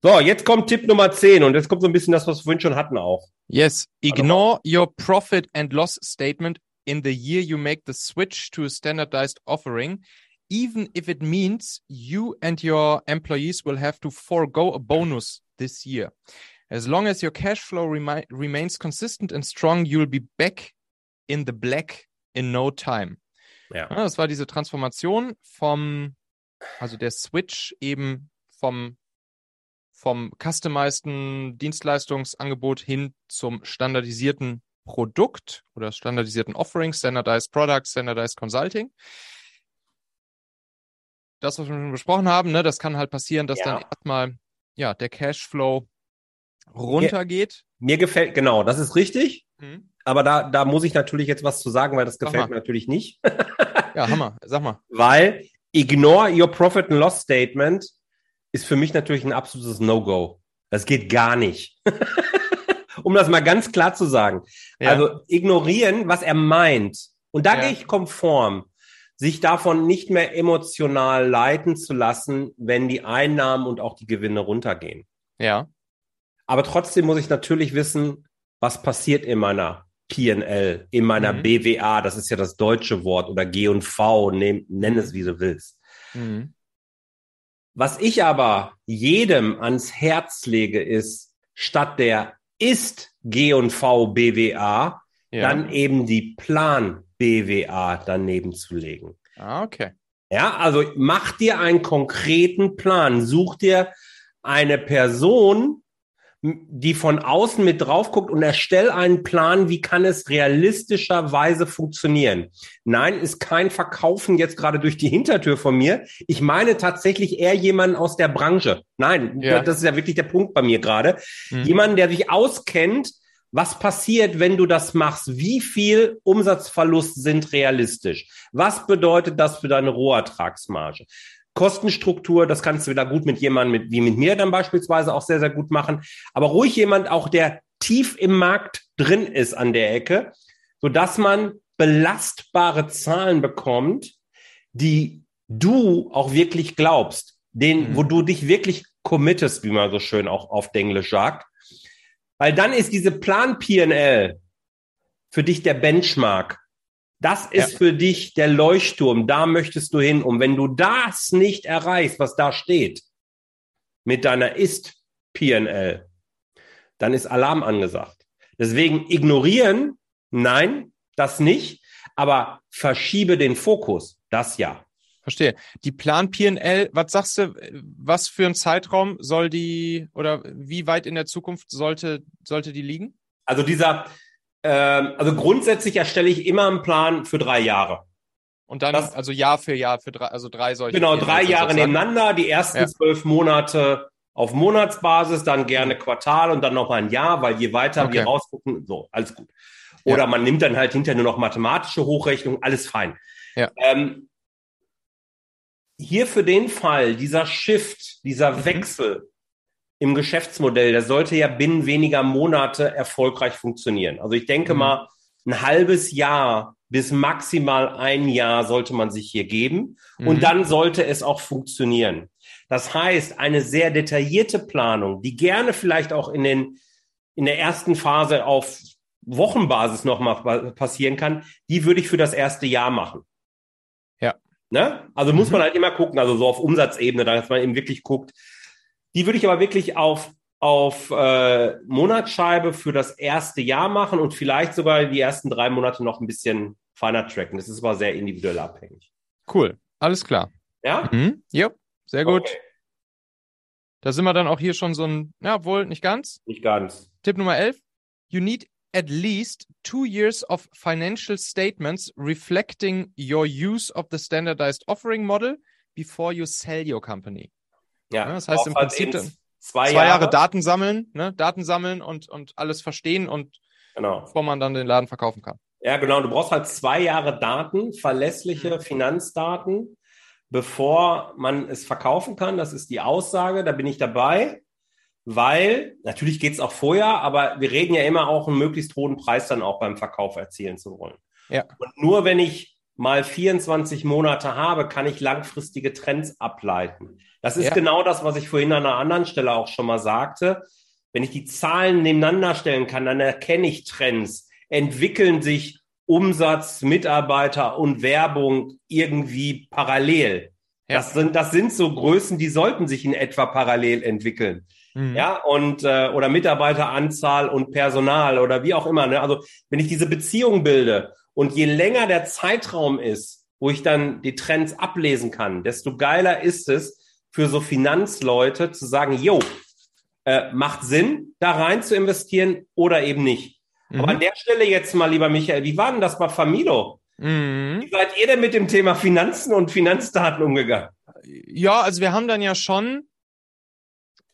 So, jetzt kommt Tipp Nummer 10 und jetzt kommt so ein bisschen das, was wir vorhin schon hatten auch. Yes, ignore your profit and loss statement in the year you make the switch to a standardized offering, even if it means you and your employees will have to forego a bonus this year. As long as your cash flow remi remains consistent and strong, you'll be back in the black in no time. Ja. Ja, das war diese Transformation vom, also der Switch eben vom, vom customizeden Dienstleistungsangebot hin zum standardisierten Produkt oder standardisierten Offering, Standardized Product, Standardized Consulting. Das, was wir schon besprochen haben, ne, das kann halt passieren, dass Ja. dann erstmal ja, der Cashflow runtergeht. Mir gefällt, genau, das ist richtig. Mhm. Aber da, da muss ich natürlich jetzt was zu sagen, weil das gefällt mir natürlich nicht. Ja, Hammer. Sag mal. weil ignore your profit and loss statement ist für mich natürlich ein absolutes No-Go. Das geht gar nicht. um das mal ganz klar zu sagen. Ja. Also ignorieren, was er meint. Und da Ja. gehe ich konform, sich davon nicht mehr emotional leiten zu lassen, wenn die Einnahmen und auch die Gewinne runtergehen. ja. Aber trotzdem muss ich natürlich wissen, was passiert in meiner P&L, in meiner Mhm. BWA, das ist ja das deutsche Wort, oder G&V, nenn, nenn es wie du willst. Mhm. Was ich aber jedem ans Herz lege, ist, statt der ist G&V BWA, Ja. dann eben die Plan BWA daneben zu legen. ah, okay. Ja, also mach dir einen konkreten Plan. Such dir eine Person, die von außen mit drauf guckt und erstell einen Plan, wie kann es realistischerweise funktionieren. Nein, ist kein Verkaufen jetzt gerade durch die Hintertür von mir. Ich meine tatsächlich eher jemanden aus der Branche. Nein, Ja. das ist ja wirklich der Punkt bei mir gerade. Mhm. Jemanden, der sich auskennt, was passiert, wenn du das machst? Wie viel Umsatzverlust sind realistisch? Was bedeutet das für deine Rohertragsmarge? Kostenstruktur, das kannst du wieder gut mit jemandem mit, wie mit mir dann beispielsweise auch sehr, sehr gut machen. Aber ruhig jemand auch, der tief im Markt drin ist an der Ecke, sodass man belastbare Zahlen bekommt, die du auch wirklich glaubst, den, Mhm. wo du dich wirklich committest, wie man so schön auch auf Englisch sagt. Weil dann ist diese Plan PL für dich der Benchmark. Das ist Ja. für dich der Leuchtturm. Da möchtest du hin. Und wenn du das nicht erreichst, was da steht, mit deiner Ist PL, dann ist Alarm angesagt. Deswegen ignorieren, nein, das nicht, aber verschiebe den Fokus, das ja. Verstehe. Die Plan PL, was sagst du, was für ein Zeitraum soll die oder wie weit in der Zukunft sollte, sollte die liegen? Also dieser, ähm, also grundsätzlich erstelle ich immer einen Plan für drei Jahre. Und dann, Das- also Jahr für Jahr, für drei, also drei solche. Genau, PNLs drei Jahre sozusagen. nebeneinander, die ersten Ja. zwölf Monate auf Monatsbasis, dann gerne Quartal und dann noch mal ein Jahr, weil je weiter wir Okay. rausgucken, so, alles gut. Oder Ja. man nimmt dann halt hinterher nur noch mathematische Hochrechnung, alles fein. Ja. Ähm, hier für den Fall, dieser Shift, dieser Mhm. Wechsel im Geschäftsmodell, der sollte ja binnen weniger Monate erfolgreich funktionieren. Also ich denke Mhm. mal, ein halbes Jahr bis maximal ein Jahr sollte man sich hier geben. Und Mhm. dann sollte es auch funktionieren. Das heißt, eine sehr detaillierte Planung, die gerne vielleicht auch in den, in der ersten Phase auf Wochenbasis nochmal passieren kann, die würde ich für das erste Jahr machen. Ja. Ne? Also muss Mhm. man halt immer gucken, also so auf Umsatzebene, dass man eben wirklich guckt. Die würde ich aber wirklich auf, auf äh, Monatsscheibe für das erste Jahr machen und vielleicht sogar die ersten drei Monate noch ein bisschen feiner tracken. Das ist aber sehr individuell abhängig. Cool. Alles klar. Ja? Mhm. Ja, sehr gut. Okay. Da sind wir dann auch hier schon so ein, ja, wohl nicht ganz. Nicht ganz. Tipp Nummer 11. You need at least two years of financial statements reflecting your use of the standardized offering model before you sell your company. Ja, Ja, das heißt im halt Prinzip zwei, Zwei Jahre Jahre. Daten sammeln, ne? Daten sammeln und, und alles verstehen und Genau. bevor man dann den Laden verkaufen kann. Ja, genau. Du brauchst halt zwei Jahre Daten, verlässliche Mhm. Finanzdaten, bevor man es verkaufen kann. Das ist die Aussage. Da bin ich dabei. Weil, natürlich geht es auch vorher, aber wir reden ja immer auch einen möglichst hohen Preis dann auch beim Verkauf erzielen zu wollen. Ja. Und nur wenn ich mal 24 Monate habe, kann ich langfristige Trends ableiten. Das ist Ja. genau das, was ich vorhin an einer anderen Stelle auch schon mal sagte. Wenn ich die Zahlen nebeneinander stellen kann, dann erkenne ich Trends. Entwickeln sich Umsatz, Mitarbeiter und Werbung irgendwie parallel. Ja. Das sind, das sind so Größen, die sollten sich in etwa parallel entwickeln. Mhm. Ja, und äh, oder Mitarbeiteranzahl und Personal oder wie auch immer. Ne? Also wenn ich diese Beziehung bilde und je länger der Zeitraum ist, wo ich dann die Trends ablesen kann, desto geiler ist es für so Finanzleute zu sagen, jo, äh, macht Sinn, da rein zu investieren oder eben nicht. Mhm. Aber an der Stelle jetzt mal, lieber Michael, wie war denn das bei Familo? Mhm. Wie seid ihr denn mit dem Thema Finanzen und Finanzdaten umgegangen? Ja, also wir haben dann ja schon,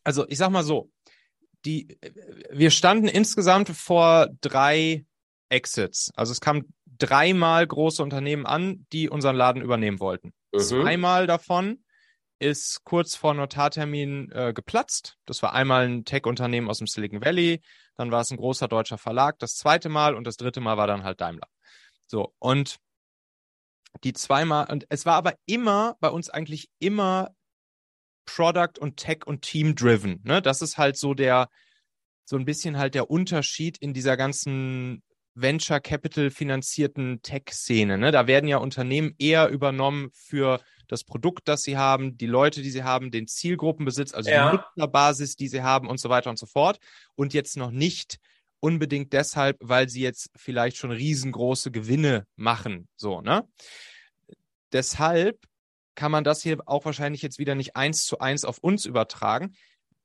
also ich sag mal so, die, wir standen insgesamt vor drei Exits. Also es kamen dreimal große Unternehmen an, die unseren Laden übernehmen wollten. Mhm. Zweimal davon ist kurz vor Notartermin äh, geplatzt. Das war einmal ein Tech-Unternehmen aus dem Silicon Valley, dann war es ein großer deutscher Verlag, das zweite Mal und das dritte Mal war dann halt Daimler. So, und die zweimal, und es war aber immer bei uns eigentlich immer Product und Tech und Team driven. Ne? Das ist halt so der, so ein bisschen halt der Unterschied in dieser ganzen Venture Capital finanzierten Tech-Szene. Ne? Da werden ja Unternehmen eher übernommen für das Produkt, das sie haben, die Leute, die sie haben, den Zielgruppenbesitz, also Ja. die Nutzerbasis, die sie haben und so weiter und so fort. Und jetzt noch nicht unbedingt deshalb, weil sie jetzt vielleicht schon riesengroße Gewinne machen. So, ne? Deshalb kann man das hier auch wahrscheinlich jetzt wieder nicht eins zu eins auf uns übertragen.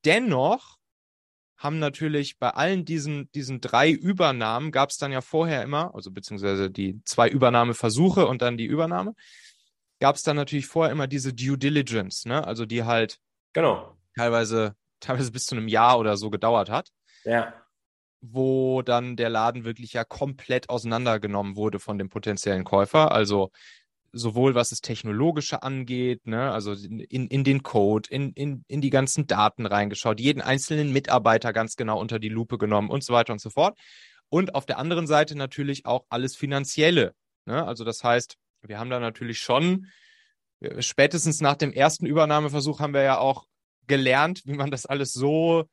Dennoch haben natürlich bei allen diesen, diesen drei Übernahmen gab es dann ja vorher immer, also beziehungsweise die zwei Übernahmeversuche und dann die Übernahme, gab es dann natürlich vorher immer diese Due Diligence, ne? Also die halt Genau. teilweise, teilweise bis zu einem Jahr oder so gedauert hat Ja. wo dann der Laden wirklich ja komplett auseinandergenommen wurde von dem potenziellen Käufer. Also sowohl was das Technologische angeht, ne, also in, in den Code, in, in, in die ganzen Daten reingeschaut, jeden einzelnen Mitarbeiter ganz genau unter die Lupe genommen und so weiter und so fort. Und auf der anderen Seite natürlich auch alles Finanzielle. Ne? Also das heißt, wir haben da natürlich schon, äh, spätestens nach dem ersten Übernahmeversuch haben wir ja auch gelernt, wie man das alles so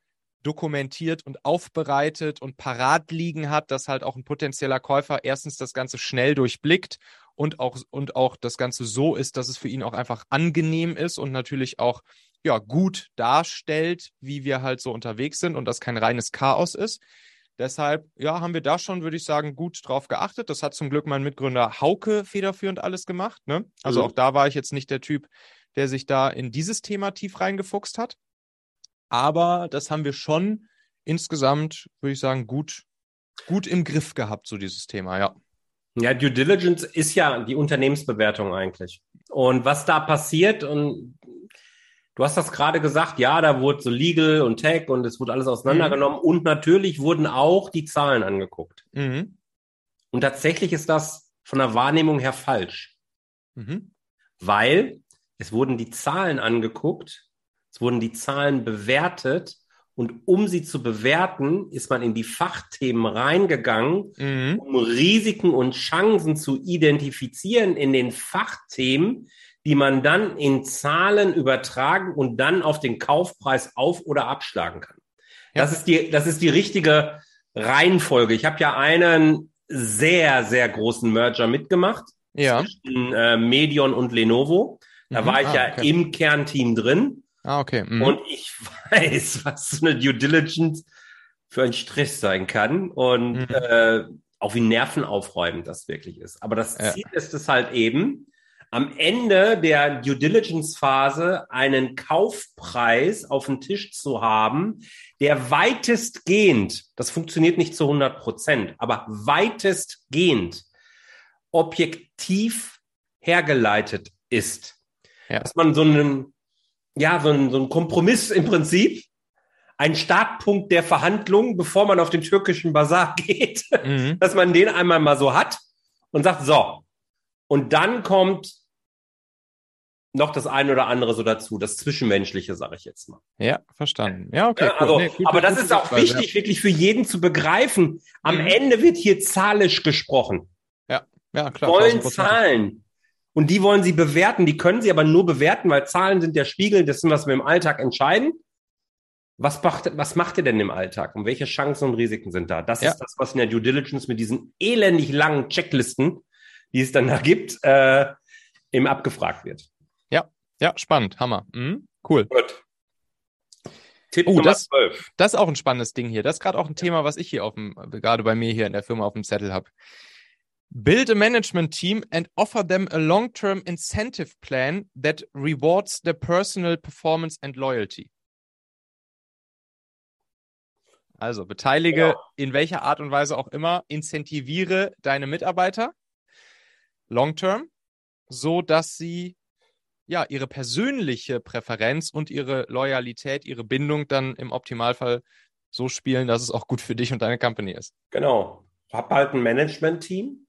dokumentiert und aufbereitet und parat liegen hat, dass halt auch ein potenzieller Käufer erstens das Ganze schnell durchblickt und auch, und auch das Ganze so ist, dass es für ihn auch einfach angenehm ist und natürlich auch ja, gut darstellt, wie wir halt so unterwegs sind und das kein reines Chaos ist. Deshalb, ja, haben wir da schon, würde ich sagen, gut drauf geachtet. Das hat zum Glück mein Mitgründer Hauke federführend alles gemacht. Ne? Also Mhm. auch da war ich jetzt nicht der Typ, der sich da in dieses Thema tief reingefuchst hat. Aber das haben wir schon insgesamt, würde ich sagen, gut, gut im Griff gehabt, so dieses Thema, ja. Ja, Due Diligence ist ja die Unternehmensbewertung eigentlich. Und was da passiert, und du hast das gerade gesagt, ja, da wurde so Legal und Tech und es wurde alles auseinandergenommen und natürlich wurden auch die Zahlen angeguckt. Mhm. Und tatsächlich ist das von der Wahrnehmung her falsch, Mhm. weil es wurden die Zahlen angeguckt, es wurden die Zahlen bewertet und um sie zu bewerten, ist man in die Fachthemen reingegangen Mhm. um Risiken und Chancen zu identifizieren in den Fachthemen, die man dann in Zahlen übertragen und dann auf den Kaufpreis auf- oder abschlagen kann. Ja. Das, ist die, das ist die richtige Reihenfolge. Ich habe ja einen sehr, sehr großen Merger mitgemacht Ja. zwischen äh, Medion und Lenovo. Da Mhm. war ich Ah, ja okay. im Kernteam drin. Ah, okay. Mhm. Und ich weiß, was so eine Due Diligence für ein Stress sein kann und Mhm. äh, auch wie nervenaufreibend das wirklich ist. Aber das Ja. Ziel ist es halt eben, am Ende der Due Diligence Phase einen Kaufpreis auf den Tisch zu haben, der weitestgehend, das funktioniert nicht zu 100 Prozent, aber weitestgehend objektiv hergeleitet ist. Ja. Dass man so einen, ja, so einen, so einen Kompromiss im Prinzip, ein Startpunkt der Verhandlungen, bevor man auf den türkischen Bazar geht, Mhm. dass man den einmal mal so hat und sagt, so. Und dann kommt noch das eine oder andere so dazu, das Zwischenmenschliche, sage ich jetzt mal. Ja, verstanden. Ja, okay. Ja, cool. also, Nee, gute- aber das ist auch Sichtweise, wichtig, wirklich für jeden zu begreifen. Am Mhm. Ende wird hier zahlisch gesprochen. Ja, Ja, klar. wollen 1000%. Zahlen. Und die wollen sie bewerten. Die können sie aber nur bewerten, weil Zahlen sind der Spiegel dessen, was wir im Alltag entscheiden. Was macht, was macht ihr denn im Alltag? Und welche Chancen und Risiken sind da? Das Ja. ist das, was in der Due Diligence mit diesen elendig langen Checklisten, die es dann da gibt, äh, eben abgefragt wird. Ja, spannend. Hammer. Mhm. Cool. Gut. Tipp Oh, Nummer das- 12. Das ist auch ein spannendes Ding hier. Das ist gerade auch ein Thema, was ich hier auf dem, gerade bei mir hier in der Firma auf dem Zettel habe. Build a management team and offer them a long-term incentive plan that rewards their personal performance and loyalty. Also beteilige Ja. in welcher Art und Weise auch immer, incentiviere deine Mitarbeiter long-term, so dass sie ja ihre persönliche Präferenz und ihre Loyalität, ihre Bindung dann im Optimalfall so spielen, dass es auch gut für dich und deine Company ist. Genau. Hab halt ein Management-Team,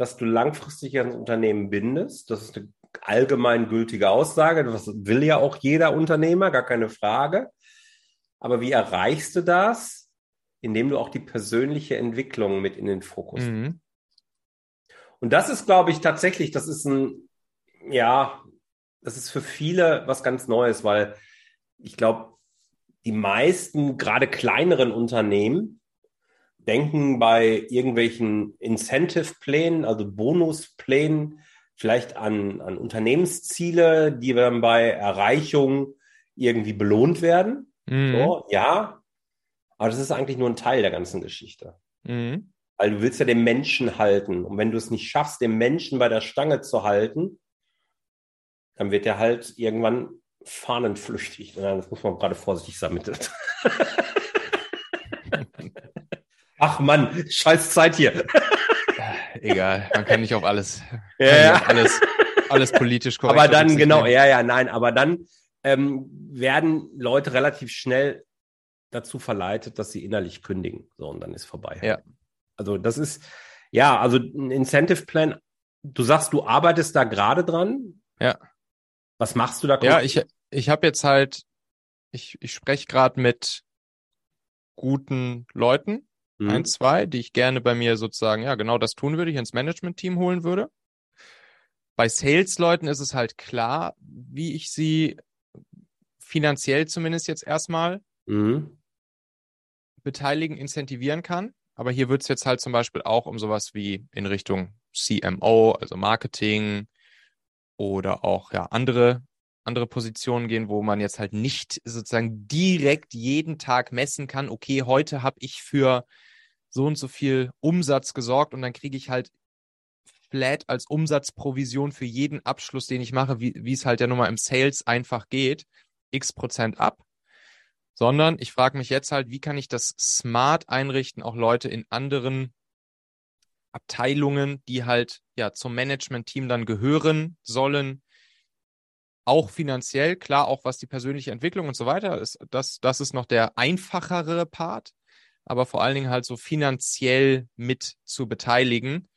das du langfristig ans Unternehmen bindest. Das ist eine allgemein gültige Aussage. Das will ja auch jeder Unternehmer, gar keine Frage. Aber wie erreichst du das? Indem du auch die persönliche Entwicklung mit in den Fokus Mhm. Und das ist, glaube ich, tatsächlich, das ist ein, ja, das ist für viele was ganz Neues, weil ich glaube, die meisten, gerade kleineren Unternehmen, denken bei irgendwelchen Incentive-Plänen, also Bonusplänen, vielleicht an, an Unternehmensziele, die dann bei Erreichung irgendwie belohnt werden. Mhm. So, ja, aber das ist eigentlich nur ein Teil der ganzen Geschichte. Mhm. Weil du willst ja den Menschen halten. Und wenn du es nicht schaffst, den Menschen bei der Stange zu halten, dann wird er halt irgendwann fahnenflüchtig. Das muss man gerade vorsichtig sein mit. Ach Mann, scheiß Zeit hier. Egal, man kann nicht auf alles, Ja, auf alles, alles politisch korrekt. Aber dann, genau, ja, ja, nein, aber dann ähm, werden Leute relativ schnell dazu verleitet, dass sie innerlich kündigen. So, und dann ist vorbei. Ja. Also das ist, ja, also ein Incentive Plan, du sagst, du arbeitest da gerade dran. Ja. Was machst du da? Ja, ich, ich habe jetzt halt, ich, ich spreche gerade mit guten Leuten, Mhm. ein, zwei, die ich gerne bei mir sozusagen, ja, genau das tun würde, ich ins Management-Team holen würde. Bei Sales-Leuten ist es halt klar, wie ich sie finanziell zumindest jetzt erstmal Mhm. beteiligen, incentivieren kann. Aber hier wird es jetzt halt zum Beispiel auch um sowas wie in Richtung CMO, also Marketing oder auch ja andere andere Positionen gehen, wo man jetzt halt nicht sozusagen direkt jeden Tag messen kann, okay, heute habe ich für so und so viel Umsatz gesorgt und dann kriege ich halt flat als Umsatzprovision für jeden Abschluss, den ich mache, wie, es halt ja nun mal im Sales einfach geht, x Prozent ab, sondern ich frage mich jetzt halt, wie kann ich das smart einrichten, auch Leute in anderen Abteilungen, die halt ja zum Management-Team dann gehören sollen, auch finanziell, klar, auch was die persönliche Entwicklung und so weiter ist, das, das ist noch der einfachere Part, aber vor allen Dingen halt so finanziell mit zu beteiligen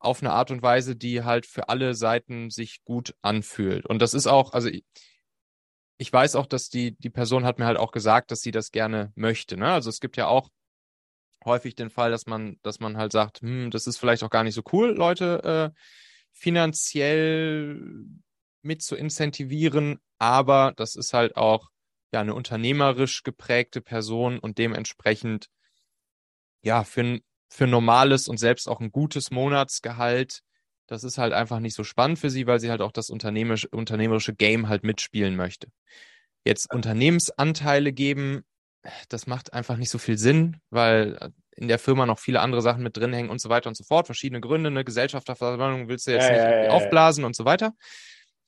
auf eine Art und Weise, die halt für alle Seiten sich gut anfühlt. Und das ist auch, also ich, ich weiß auch, dass die, die Person hat mir halt auch gesagt, dass sie das gerne möchte. Ne? Also es gibt ja auch häufig den Fall, dass man, dass man halt sagt, hm, das ist vielleicht auch gar nicht so cool, Leute äh, finanziell mit zu incentivieren, aber das ist halt auch ja eine unternehmerisch geprägte Person und dementsprechend ja für ein für normales und selbst auch ein gutes Monatsgehalt, das ist halt einfach nicht so spannend für sie, weil sie halt auch das unternehmerische, unternehmerische Game halt mitspielen möchte. Jetzt Unternehmensanteile geben, das macht einfach nicht so viel Sinn, weil in der Firma noch viele andere Sachen mit drin hängen und so weiter und so fort. Verschiedene Gründe, eine Gesellschafterversammlung willst du jetzt Ja, nicht ja, ja. aufblasen und so weiter.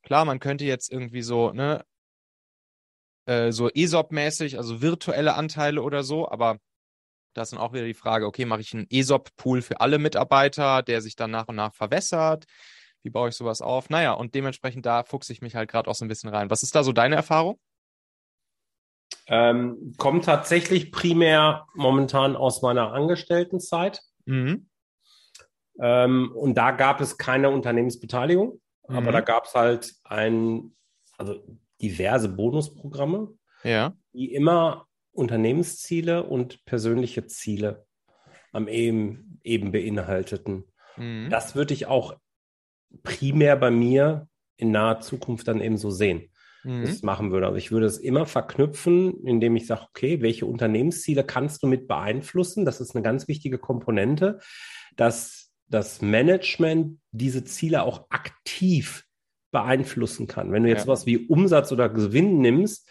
Klar, man könnte jetzt irgendwie so, ne, äh, so ESOP-mäßig, also virtuelle Anteile oder so, aber da ist dann auch wieder die Frage, okay, mache ich einen ESOP-Pool für alle Mitarbeiter, der sich dann nach und nach verwässert? Wie baue ich sowas auf? Naja, und dementsprechend da fuchse ich mich halt gerade auch so ein bisschen rein. Was ist da so deine Erfahrung? Ähm, kommt tatsächlich primär momentan aus meiner Angestelltenzeit. Mhm. Ähm, und da gab es keine Unternehmensbeteiligung, aber Mhm. da gab es halt ein, also diverse Bonusprogramme, Ja. die immer Unternehmensziele und persönliche Ziele am eben, eben beinhalteten. Mhm. Das würde ich auch primär bei mir in naher Zukunft dann eben so sehen, Mhm. dass ich es machen würde. Also ich würde es immer verknüpfen, indem ich sage, okay, welche Unternehmensziele kannst du mit beeinflussen? Das ist eine ganz wichtige Komponente, dass das Management diese Ziele auch aktiv beeinflussen kann. Wenn du jetzt Ja. was wie Umsatz oder Gewinn nimmst,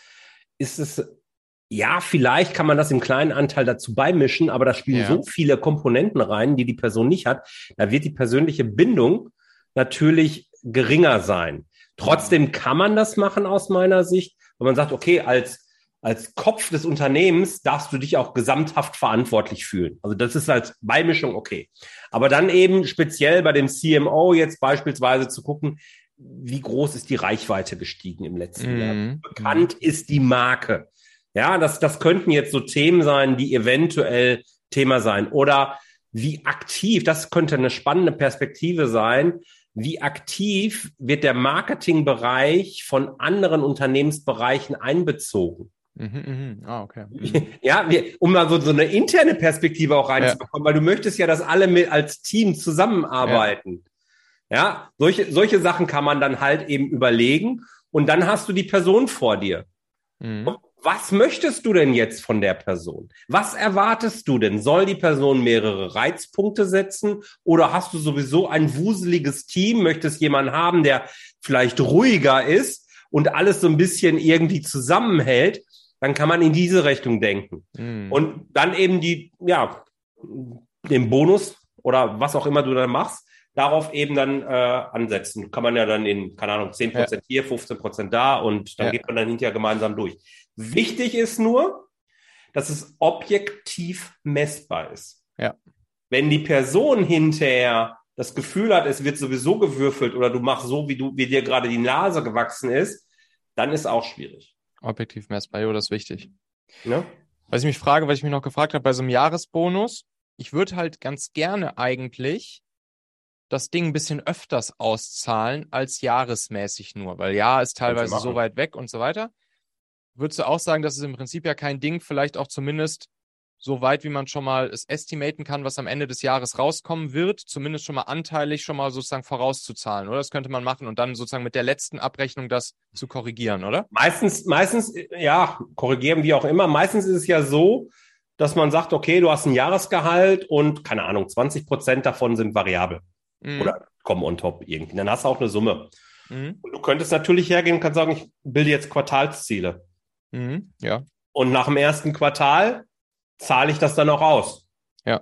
ist es ja, vielleicht kann man das im kleinen Anteil dazu beimischen, aber da spielen Ja. so viele Komponenten rein, die die Person nicht hat. Da wird die persönliche Bindung natürlich geringer sein. Trotzdem kann man das machen aus meiner Sicht, wenn man sagt, okay, als, als Kopf des Unternehmens darfst du dich auch gesamthaft verantwortlich fühlen. Also das ist als Beimischung okay. Aber dann eben speziell bei dem CMO jetzt beispielsweise zu gucken, wie groß ist die Reichweite gestiegen im letzten Jahr? Mhm. bekannt ist die Marke. Ja, das, das könnten jetzt so Themen sein, die eventuell Thema sein. Oder wie aktiv, das könnte eine spannende Perspektive sein, wie aktiv wird der Marketingbereich von anderen Unternehmensbereichen einbezogen? Mhm, mhm. Ah, okay. Mhm. Ja, wir, um mal so, so eine interne Perspektive auch reinzubekommen, weil du möchtest ja, dass alle mit als Team zusammenarbeiten. Ja, solche, solche Sachen kann man dann halt eben überlegen und dann hast du die Person vor dir. Mhm. Was möchtest du denn jetzt von der Person? Was erwartest du denn? Soll die Person mehrere Reizpunkte setzen oder hast du sowieso ein wuseliges Team? Möchtest jemanden haben, der vielleicht ruhiger ist und alles so ein bisschen irgendwie zusammenhält? Dann kann man in diese Richtung denken. Mhm. Und dann eben die, ja, den Bonus oder was auch immer du dann machst, darauf eben dann äh, ansetzen. Kann man ja dann in, keine Ahnung, 10% hier, 15% da und dann Ja. geht man dann hinterher gemeinsam durch. Wichtig ist nur, dass es objektiv messbar ist. Ja. Wenn die Person hinterher das Gefühl hat, es wird sowieso gewürfelt oder du machst so, wie du, wie dir gerade die Nase gewachsen ist, dann ist auch schwierig. Objektiv messbar, jo, das ist wichtig. Ne? Was ich mich frage, was ich mich noch gefragt habe bei so einem Jahresbonus, ich würde halt ganz gerne eigentlich das Ding ein bisschen öfters auszahlen als jahresmäßig nur, weil Jahr ist teilweise so weit weg und so weiter. Würdest du auch sagen, dass es im Prinzip ja kein Ding, vielleicht auch zumindest so weit, wie man schon mal es estimaten kann, was am Ende des Jahres rauskommen wird, zumindest schon mal anteilig schon mal sozusagen vorauszuzahlen, oder? Das könnte man machen und dann sozusagen mit der letzten Abrechnung das zu korrigieren, oder? Meistens, meistens, ja, korrigieren wie auch immer. Meistens ist es ja so, dass man sagt, okay, du hast ein Jahresgehalt und keine Ahnung, 20 Prozent davon sind variabel Mhm. oder kommen on top irgendwie. Dann hast du auch eine Summe. Mhm. Und du könntest natürlich hergehen und kannst sagen, ich bilde jetzt Quartalsziele. Mhm. Ja. Und nach dem ersten Quartal zahle ich das dann auch aus. Ja.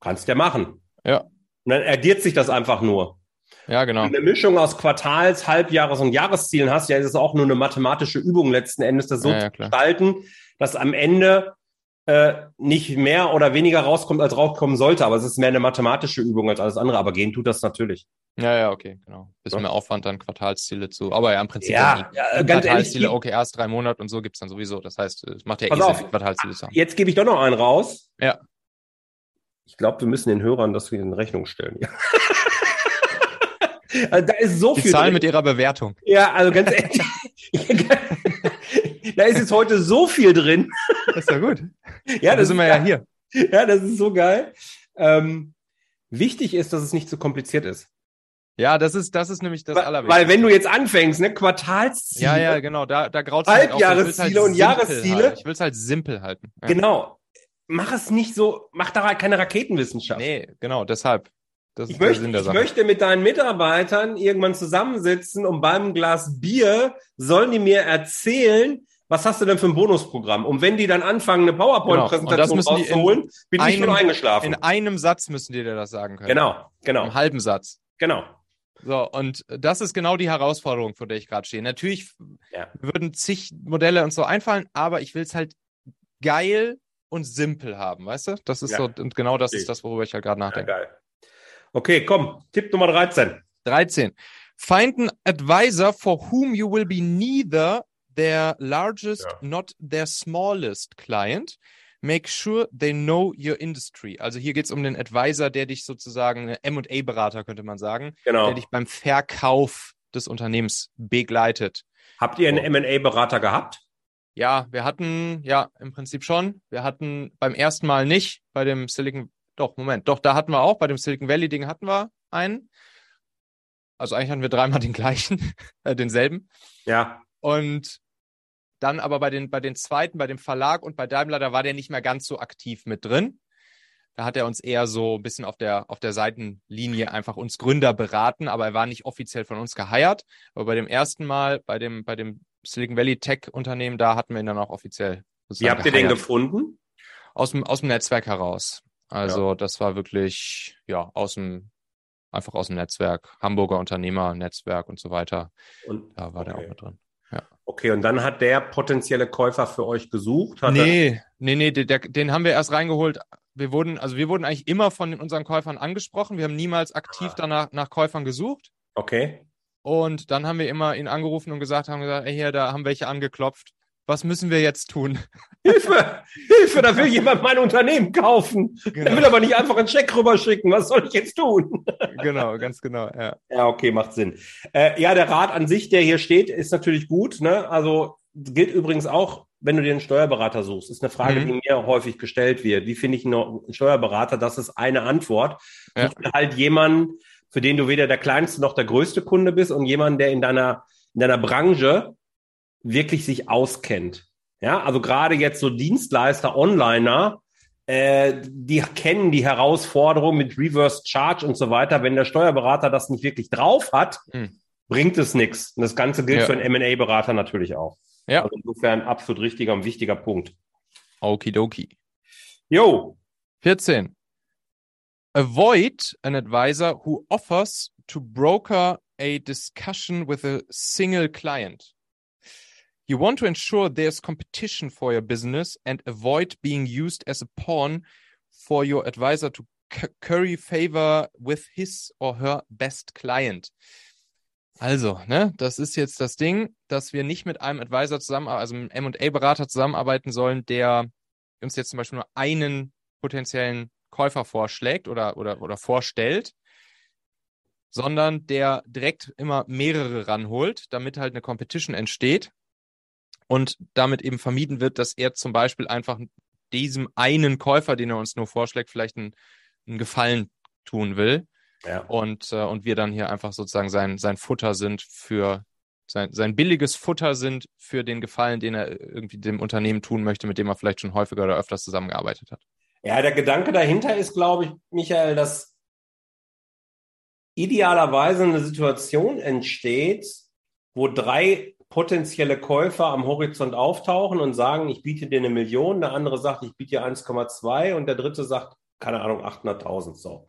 Kannst ja machen. Ja. Und dann addiert sich das einfach nur. Ja, genau. Wenn du eine Mischung aus Quartals-, Halbjahres- und Jahreszielen hast, ja, ist es auch nur eine mathematische Übung letzten Endes, das so Ja, ja, zu gestalten, dass am Ende äh, nicht mehr oder weniger rauskommt, als rauskommen sollte. Aber es ist mehr eine mathematische Übung als alles andere. Aber gehen tut das natürlich. Ja, ja, okay, genau. Bisschen Ja. mehr Aufwand, dann Quartalsziele zu. Aber ja, im Prinzip Ja, ja, ganz ehrlich, Quartalsziele, die- okay, erst drei Monate und so gibt's dann sowieso. Das heißt, es macht ja eh. Sinn, Quartalsziele zu haben. Jetzt gebe ich doch noch einen raus. Ja. Ich glaube, wir müssen den Hörern das wieder in Rechnung stellen. Ja. also da ist so Die viel. Zahlen drin. mit ihrer Bewertung. ja, also ganz ehrlich. da ist jetzt heute so viel drin. Das ist ja gut. Ja, da das sind wir ja hier. Ja, das ist so geil. Ähm, wichtig ist, dass es nicht zu kompliziert ist. Ja, das ist, das ist nämlich das weil, Allerwichtigste. weil wenn du jetzt anfängst, ne, Quartalsziele, ja, ja, genau, da, da graut Halbjahresziele und Jahresziele. Ich will es halt simpel halten. Ja. genau, mach es nicht so, mach da keine Raketenwissenschaft. Nee, genau, deshalb. Das Ich möchte, Sinn der ich möchte mit deinen Mitarbeitern irgendwann zusammensitzen und beim Glas Bier sollen die mir erzählen, was hast du denn für ein Bonusprogramm? Und wenn die dann anfangen, eine Genau. PowerPoint-Präsentation in rauszuholen, bin ich schon einem- eingeschlafen. In einem Satz müssen die dir das sagen können. Genau, genau, Im halben Satz. genau. So, und das ist genau die Herausforderung, vor der ich gerade stehe. Natürlich Ja. würden zig Modelle und so einfallen, aber ich will es halt geil und simpel haben, weißt du? Das ist Ja. so, und genau das Verstehe ist das, worüber ich halt gerade Ja, nachdenke. geil. Okay, komm, Tipp Nummer 13. 13. Find an advisor for whom you will be neither their largest, Ja. not their smallest client. Make sure they know your industry. Also hier geht es um den Advisor, der dich sozusagen, M&A-Berater könnte man sagen, Genau. der dich beim Verkauf des Unternehmens begleitet. Habt ihr einen. M&A-Berater gehabt? Ja, wir hatten, ja, im Prinzip schon. Wir hatten beim ersten Mal nicht, bei dem Silicon doch, Moment. Doch, da hatten wir auch, bei dem Silicon Valley-Ding hatten wir einen. Also eigentlich hatten wir dreimal den gleichen, äh, denselben. Ja. Und dann aber bei den, bei den zweiten, bei dem Verlag und bei Daimler, da war der nicht mehr ganz so aktiv mit drin. Da hat er uns eher so ein bisschen auf der, auf der Seitenlinie einfach uns Gründer beraten, aber er war nicht offiziell von uns geheiert. Aber bei dem ersten Mal, bei dem, bei dem Silicon Valley Tech Unternehmen, da hatten wir ihn dann auch offiziell. Wie habt ihr den gefunden? Aus dem, aus dem Netzwerk heraus. Also ja. das war wirklich, ja, aus dem, einfach aus dem Netzwerk, Hamburger Unternehmer, Netzwerk und so weiter. Und, da war okay. der auch mit drin. Ja. Okay, und dann hat der potenzielle Käufer für euch gesucht? Hat nee, nee, nee, der, den haben wir erst reingeholt. Wir wurden, also wir wurden eigentlich immer von unseren Käufern angesprochen. Wir haben niemals aktiv ah. danach nach Käufern gesucht. Okay. Und dann haben wir immer ihn angerufen und gesagt, haben gesagt, ey, hier, da haben welche angeklopft was müssen wir jetzt tun? Hilfe! Hilfe, da will jemand mein Unternehmen kaufen. Genau. Er will aber nicht einfach einen Scheck rüberschicken. Was soll ich jetzt tun? Genau, ganz genau, ja. Ja, okay, macht Sinn. Äh, ja, der Rat an sich, der hier steht, ist natürlich gut. Ne? Also gilt übrigens auch, wenn du dir einen Steuerberater suchst. Ist eine Frage, mhm. die mir häufig gestellt wird. Wie finde ich einen Steuerberater? Das ist eine Antwort. Ja. Such halt jemanden, für den du weder der kleinste noch der größte Kunde bist und jemanden, der in deiner, in deiner Branche wirklich sich auskennt. Ja, also gerade jetzt so Dienstleister, Onliner, äh, die kennen die Herausforderung mit Reverse Charge und so weiter. Wenn der Steuerberater das nicht wirklich drauf hat, hm. bringt es nichts. Und das Ganze gilt ja. für einen M&A-Berater natürlich auch. Ja. Also insofern absolut richtiger und wichtiger Punkt. Okidoki. Jo. 14. Avoid an advisor who offers to broker a discussion with a single client. You want to ensure there's competition for your business and avoid being used as a pawn for your advisor to curry favor with his or her best client. Also, ne, das ist jetzt das Ding, dass wir nicht mit einem Advisor zusammen, also einem M&A-Berater zusammenarbeiten sollen, der uns jetzt zum Beispiel nur einen potenziellen Käufer vorschlägt oder, oder, oder vorstellt, sondern der direkt immer mehrere ranholt, damit halt eine Competition entsteht und damit eben vermieden wird, dass er zum Beispiel einfach diesem einen Käufer, den er uns nur vorschlägt, vielleicht einen, einen Gefallen tun will. Ja. Und, äh, und wir dann hier einfach sozusagen sein, sein Futter sind für sein, sein billiges Futter sind für den Gefallen, den er irgendwie dem Unternehmen tun möchte, mit dem er vielleicht schon häufiger oder öfters zusammengearbeitet hat. Ja, der Gedanke dahinter ist, glaube ich, Michael, dass idealerweise eine Situation entsteht, wo drei potenzielle Käufer am Horizont auftauchen und sagen, ich biete dir eine Million, der andere sagt, ich biete dir 1,2 und der dritte sagt, keine Ahnung, 800.000. So.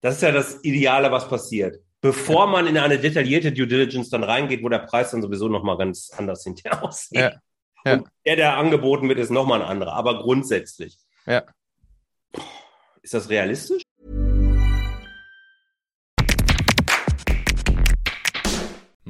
Das ist ja das Ideale, was passiert. Bevor man in eine detaillierte Due Diligence dann reingeht, wo der Preis dann sowieso nochmal ganz anders hinterher aussieht. Ja. Ja. Und der, der angeboten wird, ist nochmal ein anderer. Aber grundsätzlich. Ja. Ist das realistisch?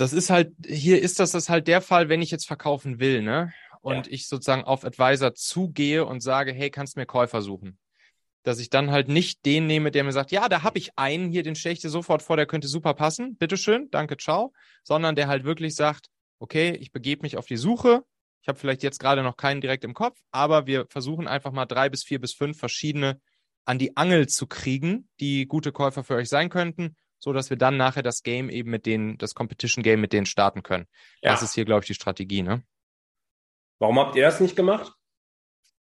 Das ist halt, hier ist das, das halt der Fall, wenn ich jetzt verkaufen will, ne? Und ja. ich sozusagen auf Advisor zugehe und sage, hey, kannst mir Käufer suchen. Dass ich dann halt nicht den nehme, der mir sagt, ja, da habe ich einen, hier, den stelle ich dir sofort vor, der könnte super passen, bitteschön, danke, ciao. Sondern der halt wirklich sagt, okay, ich begebe mich auf die Suche. Ich habe vielleicht jetzt gerade noch keinen direkt im Kopf, aber wir versuchen einfach mal drei bis vier bis fünf verschiedene an die Angel zu kriegen, die gute Käufer für euch sein könnten so dass wir dann nachher das Game eben mit denen, das Competition Game mit denen starten können. Ja. Das ist hier, glaube ich, die Strategie, ne? Warum habt ihr das nicht gemacht?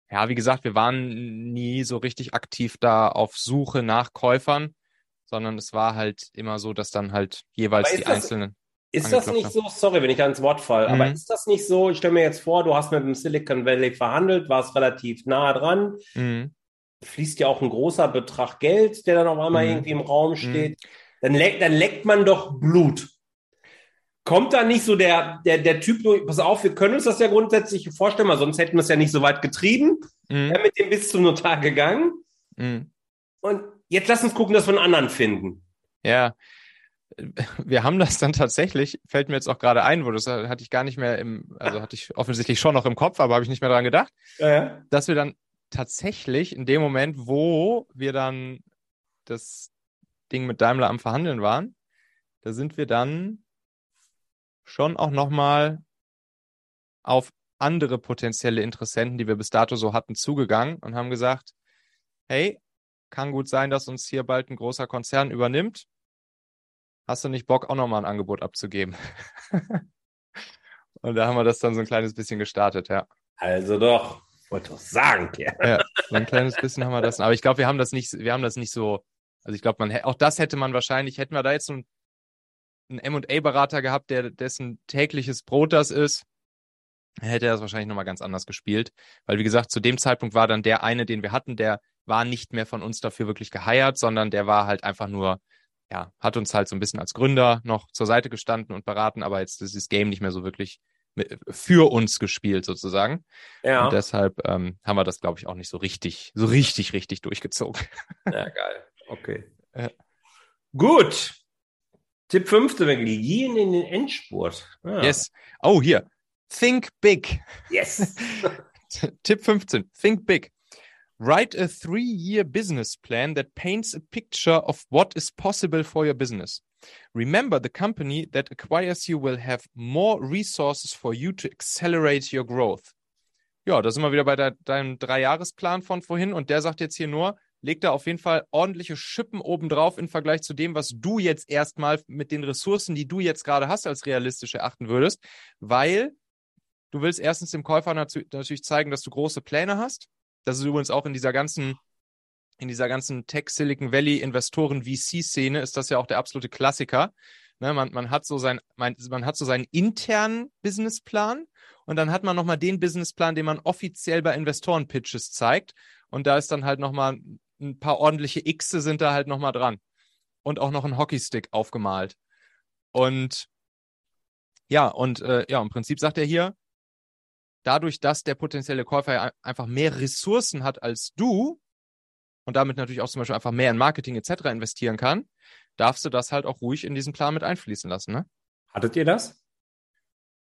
Ja, wie gesagt, wir waren nie so richtig aktiv da auf Suche nach Käufern. sondern es war halt immer so, dass dann halt jeweils die das, einzelnen. Ist das nicht so, sorry, wenn ich da ins Wort falle, mhm. aber ist das nicht so, ich stelle mir jetzt vor, du hast mit dem Silicon Valley verhandelt, warst relativ nah dran, mhm. fließt ja auch ein großer Betrag Geld, der dann auf einmal mhm. irgendwie im Raum mhm. steht, dann, leck, dann leckt man doch Blut. Kommt da nicht so der, der, der Typ, pass auf, wir können uns das ja grundsätzlich vorstellen, weil sonst hätten wir es ja nicht so weit getrieben, mhm. ja, mit dem bis zum Notar gegangen. Mhm. Und jetzt lass uns gucken, dass wir einen anderen finden. Ja, wir haben das dann tatsächlich, fällt mir jetzt auch gerade ein, wo das hatte ich gar nicht mehr im, also hatte ich offensichtlich schon noch im Kopf, aber habe ich nicht mehr dran gedacht, ja, ja. dass wir dann tatsächlich in dem Moment, wo wir dann das Ding mit Daimler am Verhandeln waren, da sind wir dann schon auch nochmal auf andere potenzielle Interessenten, die wir bis dato so hatten, zugegangen und haben gesagt, hey, kann gut sein, dass uns hier bald ein großer Konzern übernimmt hast du nicht Bock, auch nochmal ein Angebot abzugeben? und da haben wir das dann so ein kleines bisschen gestartet, ja. Also doch, wollte doch sagen, ja. ja. So ein kleines bisschen haben wir das. Aber ich glaube, wir haben das nicht, wir haben das nicht so, also ich glaube, man, auch das hätte man wahrscheinlich, hätten wir da jetzt einen M&A-Berater gehabt, der, dessen tägliches Brot das ist, hätte er das wahrscheinlich nochmal ganz anders gespielt. Weil, wie gesagt, zu dem Zeitpunkt war dann der eine, den wir hatten, der war nicht mehr von uns dafür wirklich geheiert, sondern der war halt einfach nur ja, hat uns halt so ein bisschen als Gründer noch zur Seite gestanden und beraten, aber jetzt ist das Game nicht mehr so wirklich für uns gespielt sozusagen. Ja. Und deshalb ähm, haben wir das, glaube ich, auch nicht so richtig, so richtig, richtig durchgezogen. Ja, geil. Okay. Ja. Gut. Tipp 15, wir gehen in den Endspurt. Ah. Yes. Oh, hier. Think big. Yes. Tipp 15. Think big. Write a three year business plan that paints a picture of what is possible for your business. Remember, the company that acquires you will have more resources for you to accelerate your growth. Ja, da sind wir wieder bei de deinem Dreijahresplan von vorhin und der sagt jetzt hier nur, leg da auf jeden Fall ordentliche Schippen obendrauf im Vergleich zu dem, was du jetzt erstmal mit den Ressourcen, die du jetzt gerade hast, als realistisch erachten würdest, weil du willst erstens dem Käufer natürlich zeigen, dass du große Pläne hast das ist übrigens auch in dieser ganzen, in dieser ganzen Tech Silicon Valley Investoren VC Szene ist das ja auch der absolute Klassiker. Ne, man, man hat so sein, man, man hat so seinen internen Businessplan und dann hat man nochmal den Businessplan, den man offiziell bei Investoren-Pitches zeigt. Und da ist dann halt nochmal ein paar ordentliche Xe sind da halt nochmal dran. Und auch noch ein Hockeystick aufgemalt. Und ja, und äh, ja, im Prinzip sagt er hier, dadurch, dass der potenzielle Käufer einfach mehr Ressourcen hat als du und damit natürlich auch zum Beispiel einfach mehr in Marketing etc. investieren kann, darfst du das halt auch ruhig in diesen Plan mit einfließen lassen. Ne? Hattet ihr das?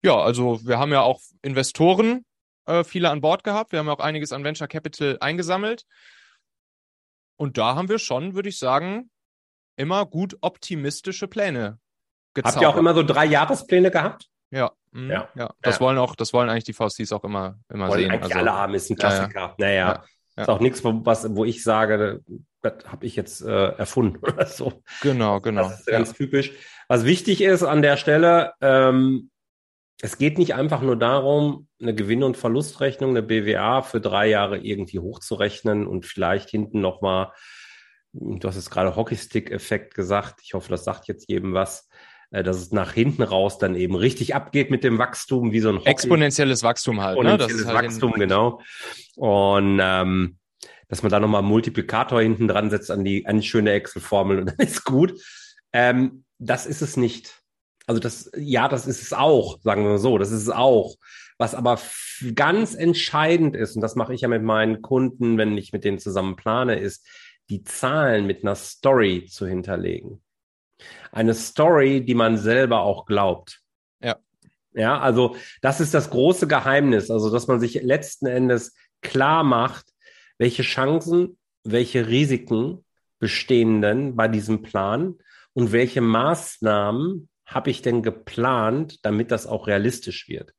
Ja, also wir haben ja auch Investoren äh, viele an Bord gehabt. Wir haben ja auch einiges an Venture Capital eingesammelt. Und da haben wir schon, würde ich sagen, immer gut optimistische Pläne gezaubert. Habt ihr auch immer so drei Jahrespläne gehabt? Ja, mh, ja, ja. Das ja. wollen auch, das wollen eigentlich die VCs auch immer, immer wollen sehen. Eigentlich also, alle haben, ist ein Klassiker. Ja, naja, ja. ist auch nichts, was, wo ich sage, das habe ich jetzt äh, erfunden oder so. Genau, genau. Das ist ganz typisch. Was wichtig ist an der Stelle, ähm, es geht nicht einfach nur darum, eine Gewinn- und Verlustrechnung, eine BWA für drei Jahre irgendwie hochzurechnen und vielleicht hinten nochmal, du hast jetzt gerade Hockeystick-Effekt gesagt, ich hoffe, das sagt jetzt jedem was, äh, dass es nach hinten raus dann eben richtig abgeht mit dem Wachstum, wie so ein Hockey. Exponentielles Wachstum halt. Ne? Exponentielles ne? halt Wachstum, genau. Und ähm, dass man da nochmal einen Multiplikator hinten dran setzt an die, an die schöne Excel-Formel und dann ist gut. Ähm, das ist es nicht. Also das, ja, das ist es auch, sagen wir so, das ist es auch. Was aber ganz entscheidend ist, und das mache ich ja mit meinen Kunden, wenn ich mit denen zusammen plane, ist, die Zahlen mit einer Story zu hinterlegen eine Story, die man selber auch glaubt. Ja. Ja, also das ist das große Geheimnis, also dass man sich letzten Endes klar macht, welche Chancen, welche Risiken bestehen denn bei diesem Plan und welche Maßnahmen habe ich denn geplant, damit das auch realistisch wird.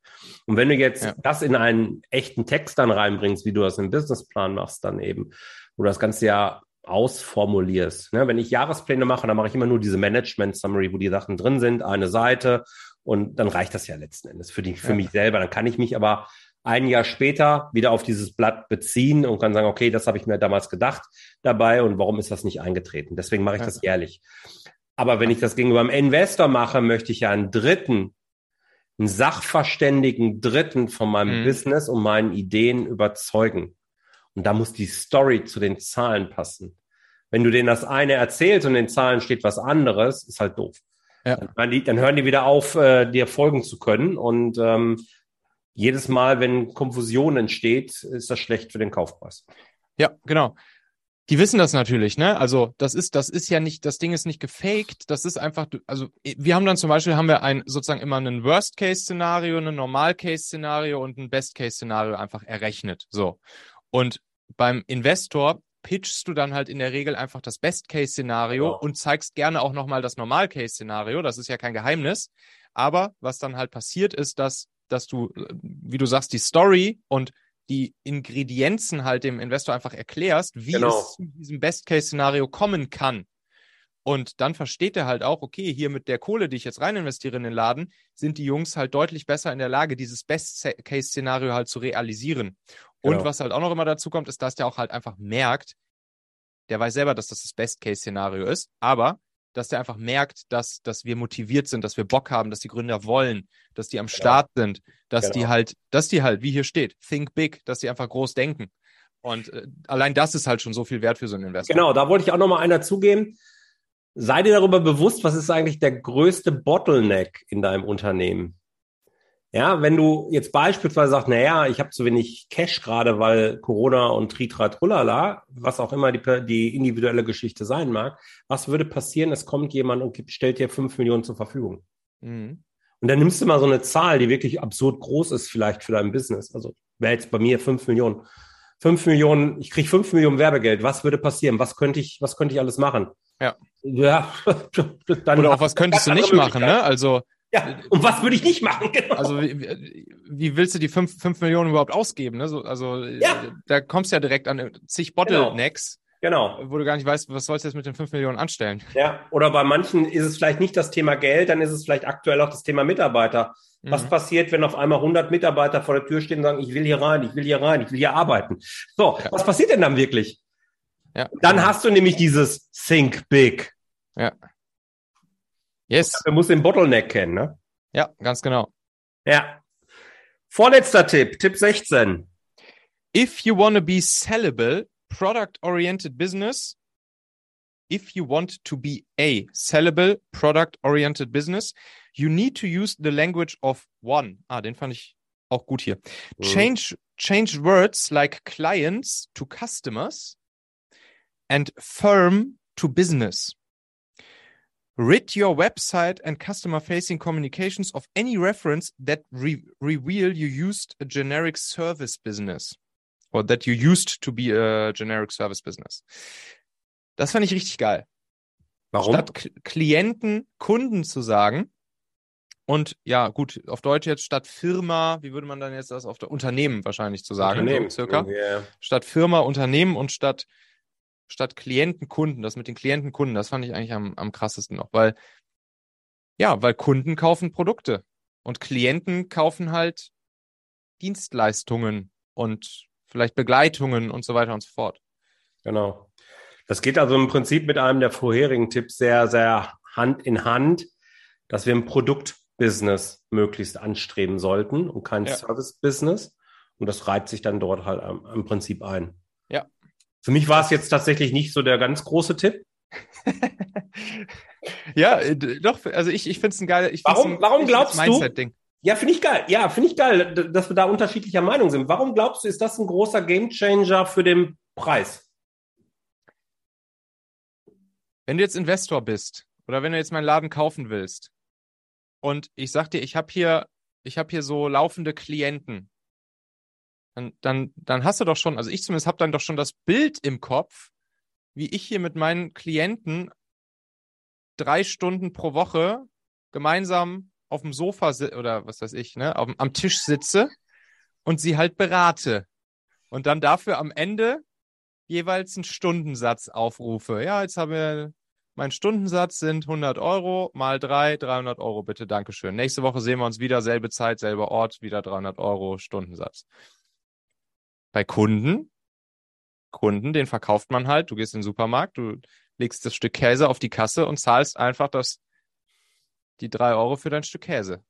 Und wenn du jetzt ja. das in einen echten Text dann reinbringst, wie du das im Businessplan machst, dann eben, wo das Ganze ja ausformulierst. Ne? Wenn ich Jahrespläne mache, dann mache ich immer nur diese Management Summary, wo die Sachen drin sind, eine Seite und dann reicht das ja letzten Endes für, die, für ja. mich selber. Dann kann ich mich aber ein Jahr später wieder auf dieses Blatt beziehen und kann sagen, okay, das habe ich mir damals gedacht dabei und warum ist das nicht eingetreten? Deswegen mache ich ja. das jährlich. Aber wenn ich das gegenüber einem Investor mache, möchte ich ja einen Dritten, einen sachverständigen Dritten von meinem mhm. Business und meinen Ideen überzeugen. Und da muss die Story zu den Zahlen passen. Wenn du denen das eine erzählst und in den Zahlen steht was anderes, ist halt doof. Ja. Dann, die, dann hören die wieder auf, äh, dir folgen zu können. Und ähm, jedes Mal, wenn Konfusion entsteht, ist das schlecht für den Kaufpreis. Ja, genau. Die wissen das natürlich, ne? Also das ist, das ist ja nicht, das Ding ist nicht gefaked. Das ist einfach, also wir haben dann zum Beispiel haben wir ein sozusagen immer ein Worst-Case-Szenario, ein Normal-Case-Szenario und ein Best-Case-Szenario einfach errechnet. So und beim Investor pitchst du dann halt in der Regel einfach das Best-Case-Szenario genau. und zeigst gerne auch nochmal das Normal-Case-Szenario. Das ist ja kein Geheimnis. Aber was dann halt passiert ist, dass, dass du, wie du sagst, die Story und die Ingredienzen halt dem Investor einfach erklärst, wie genau. es zu diesem Best-Case-Szenario kommen kann. Und dann versteht er halt auch, okay, hier mit der Kohle, die ich jetzt rein investiere in den Laden, sind die Jungs halt deutlich besser in der Lage, dieses Best-Case-Szenario halt zu realisieren. Genau. Und was halt auch noch immer dazu kommt, ist, dass der auch halt einfach merkt, der weiß selber, dass das das Best-Case-Szenario ist, aber dass der einfach merkt, dass, dass wir motiviert sind, dass wir Bock haben, dass die Gründer wollen, dass die am genau. Start sind, dass genau. die halt, dass die halt, wie hier steht, think big, dass die einfach groß denken. Und äh, allein das ist halt schon so viel wert für so einen Investor. Genau, da wollte ich auch nochmal einer zugeben. Sei dir darüber bewusst, was ist eigentlich der größte Bottleneck in deinem Unternehmen? Ja, wenn du jetzt beispielsweise sagst, naja, ich habe zu wenig Cash gerade, weil Corona und Tritra Trullala, was auch immer die, die individuelle Geschichte sein mag, was würde passieren? Es kommt jemand und stellt dir fünf Millionen zur Verfügung. Mhm. Und dann nimmst du mal so eine Zahl, die wirklich absurd groß ist, vielleicht für dein Business. Also wäre jetzt bei mir fünf Millionen. Fünf Millionen, ich kriege fünf Millionen Werbegeld. Was würde passieren? Was könnte ich, was könnte ich alles machen? Ja. Ja. Oder auch was könntest du nicht machen, ne? Also ja, und was würde ich nicht machen? Genau. Also wie, wie willst du die fünf, fünf Millionen überhaupt ausgeben? Ne? So, also ja. da kommst du ja direkt an zig Bottlenecks. Genau. genau. Wo du gar nicht weißt, was sollst du jetzt mit den fünf Millionen anstellen? Ja, oder bei manchen ist es vielleicht nicht das Thema Geld, dann ist es vielleicht aktuell auch das Thema Mitarbeiter. Was mhm. passiert, wenn auf einmal 100 Mitarbeiter vor der Tür stehen und sagen, ich will hier rein, ich will hier rein, ich will hier arbeiten? So, ja. was passiert denn dann wirklich? Ja. Dann hast du nämlich dieses Think Big. Ja. Yes. Du musst den Bottleneck kennen, ne? Ja, ganz genau. Ja. Vorletzter Tipp, Tipp 16. If you want to be sellable, product-oriented business, if you want to be a sellable, product-oriented business, you need to use the language of one. Ah, den fand ich auch gut hier. Mhm. Change, change words like clients to customers and firm to business. Rid your website and customer facing communications of any reference that re reveal you used a generic service business or that you used to be a generic service business. Das fand ich richtig geil. Warum? Statt K Klienten, Kunden zu sagen und ja, gut, auf Deutsch jetzt statt Firma, wie würde man dann jetzt das auf der Unternehmen wahrscheinlich zu sagen, Unternehmen, circa. Yeah. Statt Firma, Unternehmen und statt statt Klienten-Kunden, das mit den Klienten-Kunden, das fand ich eigentlich am, am krassesten noch, weil, ja, weil Kunden kaufen Produkte und Klienten kaufen halt Dienstleistungen und vielleicht Begleitungen und so weiter und so fort. Genau. Das geht also im Prinzip mit einem der vorherigen Tipps sehr, sehr Hand in Hand, dass wir ein Produktbusiness möglichst anstreben sollten und kein ja. Service-Business. Und das reibt sich dann dort halt im Prinzip ein. Für mich war es jetzt tatsächlich nicht so der ganz große Tipp. ja, äh, doch, also ich, ich finde es ein geiler. Warum, ein, warum glaubst du? Ja, finde ich geil. Ja, finde ich geil, dass wir da unterschiedlicher Meinung sind. Warum glaubst du, ist das ein großer Gamechanger für den Preis? Wenn du jetzt Investor bist oder wenn du jetzt meinen Laden kaufen willst und ich sag dir, ich habe hier, ich habe hier so laufende Klienten dann, dann, dann hast du doch schon, also ich zumindest habe dann doch schon das Bild im Kopf, wie ich hier mit meinen Klienten drei Stunden pro Woche gemeinsam auf dem Sofa oder was weiß ich, ne, auf, am Tisch sitze und sie halt berate. Und dann dafür am Ende jeweils einen Stundensatz aufrufe. Ja, jetzt haben wir mein Stundensatz sind 100 Euro, mal drei, 300 Euro bitte, Dankeschön. Nächste Woche sehen wir uns wieder, selbe Zeit, selber Ort, wieder 300 Euro Stundensatz. Bei Kunden, Kunden, den verkauft man halt, du gehst in den Supermarkt, du legst das Stück Käse auf die Kasse und zahlst einfach das, die drei Euro für dein Stück Käse.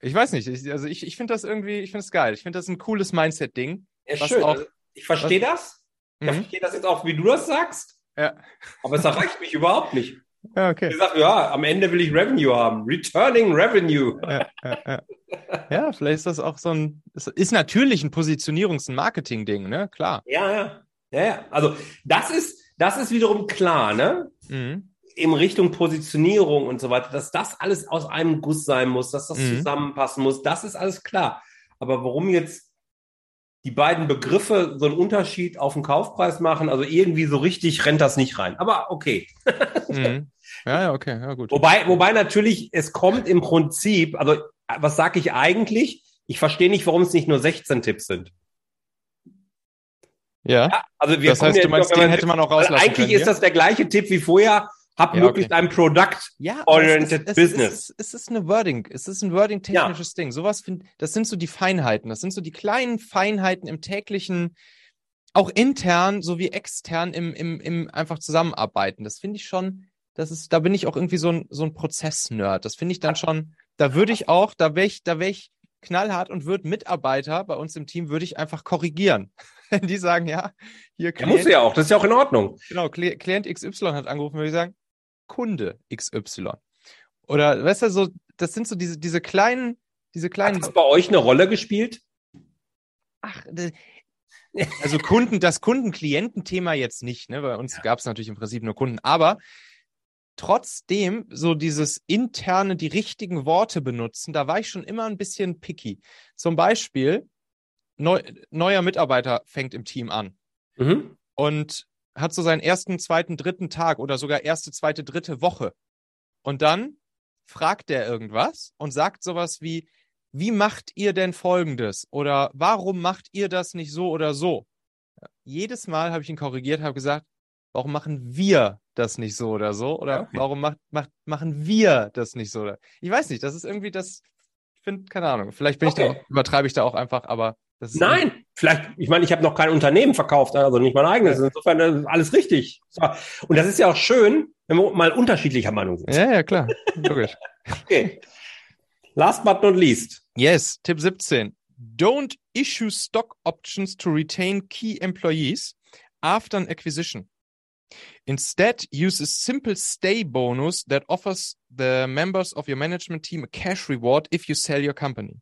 Ich weiß nicht, ich, also ich, ich finde das irgendwie, ich finde es geil. Ich finde das ein cooles Mindset-Ding. Ja, schön. auch- Also, ich verstehe das. Ich Mhm. verstehe das jetzt auch, wie du das sagst. Ja. Aber es erreicht mich überhaupt nicht. Ja, Ich okay. sage, ja, am Ende will ich Revenue haben. Returning Revenue. Ja, ja, ja. ja, vielleicht ist das auch so ein, ist natürlich ein Positionierungs- und Marketing-Ding, ne? Klar. Ja, ja. Ja, ja. Also, das ist, das ist wiederum klar, ne? Mhm. in Richtung Positionierung und so weiter, dass das alles aus einem Guss sein muss, dass das Mhm. zusammenpassen muss, das ist alles klar. Aber warum jetzt die beiden Begriffe so einen Unterschied auf den Kaufpreis machen, also irgendwie so richtig rennt das nicht rein. Aber okay. Mhm. Ja, ja, okay, ja, gut. Wobei, wobei natürlich, es kommt im Prinzip, also was sage ich eigentlich? Ich verstehe nicht, warum es nicht nur 16 Tipps sind. Ja, Ja, also wir das heißt, ja du meinst, jetzt noch, den hätte man auch rauslassen Eigentlich können. ist das der gleiche Tipp wie vorher. Hab Ja, möglichst okay. ein Product Ja, Business. Es ist, es ist eine Wording, es ist ein Wording-technisches Ding. Sowas find, das sind so die Feinheiten, das sind so die kleinen Feinheiten im täglichen, auch intern sowie extern im, im, im einfach zusammenarbeiten. Das finde ich schon, das ist, da bin ich auch irgendwie so ein, so ein Prozess-Nerd. Das finde ich dann schon, da würde ich auch, da wäre ich, da wäre ich knallhart und würde Mitarbeiter bei uns im Team, würde ich einfach korrigieren. Wenn die sagen, ja, hier Ja, muss ja auch, das ist ja auch in Ordnung. Genau, Kli- Klient XY hat angerufen, würde ich sagen, Kunde XY. Oder, weißt du, so, das sind so diese, diese kleinen, diese Hat kleinen, das bei euch eine Rolle gespielt? ach, also Kunden, das Kunden-Klienten-Thema jetzt nicht, ne? Bei uns gab es natürlich im Prinzip nur Kunden, aber trotzdem so dieses interne, die richtigen Worte benutzen, da war ich schon immer ein bisschen picky. Zum Beispiel, neu, neuer Mitarbeiter fängt im Team an. Mhm. und hat so seinen ersten, zweiten, dritten Tag oder sogar erste, zweite, dritte Woche. Und dann fragt der irgendwas und sagt sowas wie, wie macht ihr denn Folgendes? Oder warum macht ihr das nicht so oder so? Jedes Mal habe ich ihn korrigiert, habe gesagt, warum machen wir das nicht so oder so? Oder okay. warum macht, macht, machen wir das nicht so? Oder? Ich weiß nicht, das ist irgendwie das, ich finde, keine Ahnung, vielleicht bin ich Okay. da, übertreibe ich da auch einfach, aber das ist Nein, vielleicht, ich meine, ich habe noch kein Unternehmen verkauft, also nicht mein eigenes. Insofern ist alles richtig. Und das ist ja auch schön, wenn wir mal unterschiedlicher Meinung sind. Ja, ja, klar, logisch. Okay. Last but not least. Yes, Tipp 17. Don't issue stock options to retain key employees after an acquisition. Instead, use a simple stay bonus that offers the members of your management team a cash reward if you sell your company.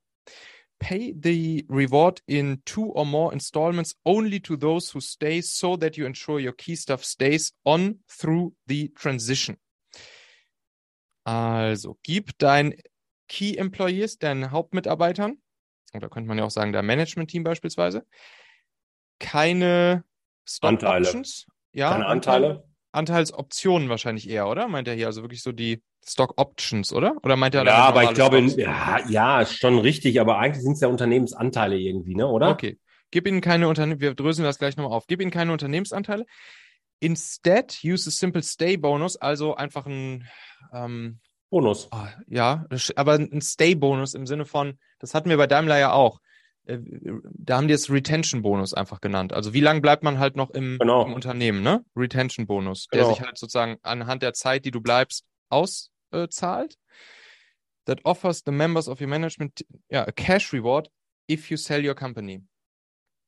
Pay the reward in two or more installments only to those who stay so that you ensure your key stuff stays on through the transition. Also, gib dein Key Employees, deinen Hauptmitarbeitern, oder könnte man ja auch sagen, dein Management-Team beispielsweise, keine Stock Anteile. Options. Ja, Keine Anteile. Anteile. Anteilsoptionen wahrscheinlich eher, oder? Meint er hier also wirklich so die Stock Options, oder? Oder meint er Ja, aber ich glaube, Stocks? ja, ja, ist schon richtig, aber eigentlich sind es ja Unternehmensanteile irgendwie, ne, oder? Okay. Gib ihnen keine Unternehmen, wir dröseln das gleich nochmal auf. Gib ihnen keine Unternehmensanteile. Instead, use a simple stay bonus, also einfach ein, ähm, Bonus. ah, ja, aber ein Stay-Bonus im Sinne von, das hatten wir bei Daimler ja auch. Äh, Da haben die es Retention-Bonus einfach genannt. Also wie lange bleibt man halt noch im, Genau. im Unternehmen, ne? Retention-Bonus, der Genau. sich halt sozusagen anhand der Zeit, die du bleibst, auszahlt. That offers the members of your management ja, a cash reward if you sell your company.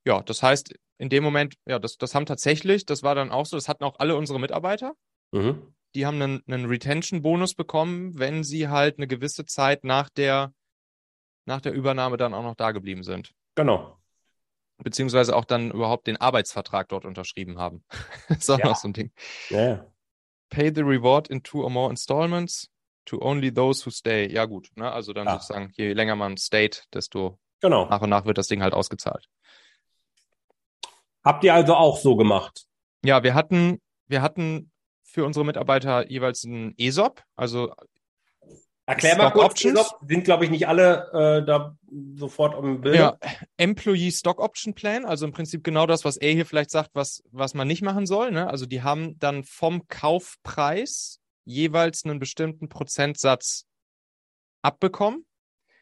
Ja, das heißt, in dem Moment, ja, das, das haben tatsächlich, das war dann auch so, das hatten auch alle unsere Mitarbeiter Mhm. die haben einen, einen Retention-Bonus bekommen, wenn sie halt eine gewisse Zeit nach der, nach der Übernahme dann auch noch da geblieben sind. Genau. Beziehungsweise auch dann überhaupt den Arbeitsvertrag dort unterschrieben haben. ist auch Ja. noch so ein Ding. Ja. Pay the reward in two or more installments to only those who stay. Ja, gut. Ne? Also dann Ja. sozusagen, je länger man stayt, desto Genau. nach und nach wird das Ding halt ausgezahlt. Habt ihr also auch so gemacht? Ja, wir hatten, wir hatten für unsere Mitarbeiter jeweils einen ESOP, also Erklär mal Stock kurz, Options? Sind, glaube ich, nicht alle äh, da sofort im Bild. Ja, Employee Stock Option Plan, also im Prinzip genau das, was er hier vielleicht sagt, was, was man nicht machen soll. Ne? Also die haben dann vom Kaufpreis jeweils einen bestimmten Prozentsatz abbekommen.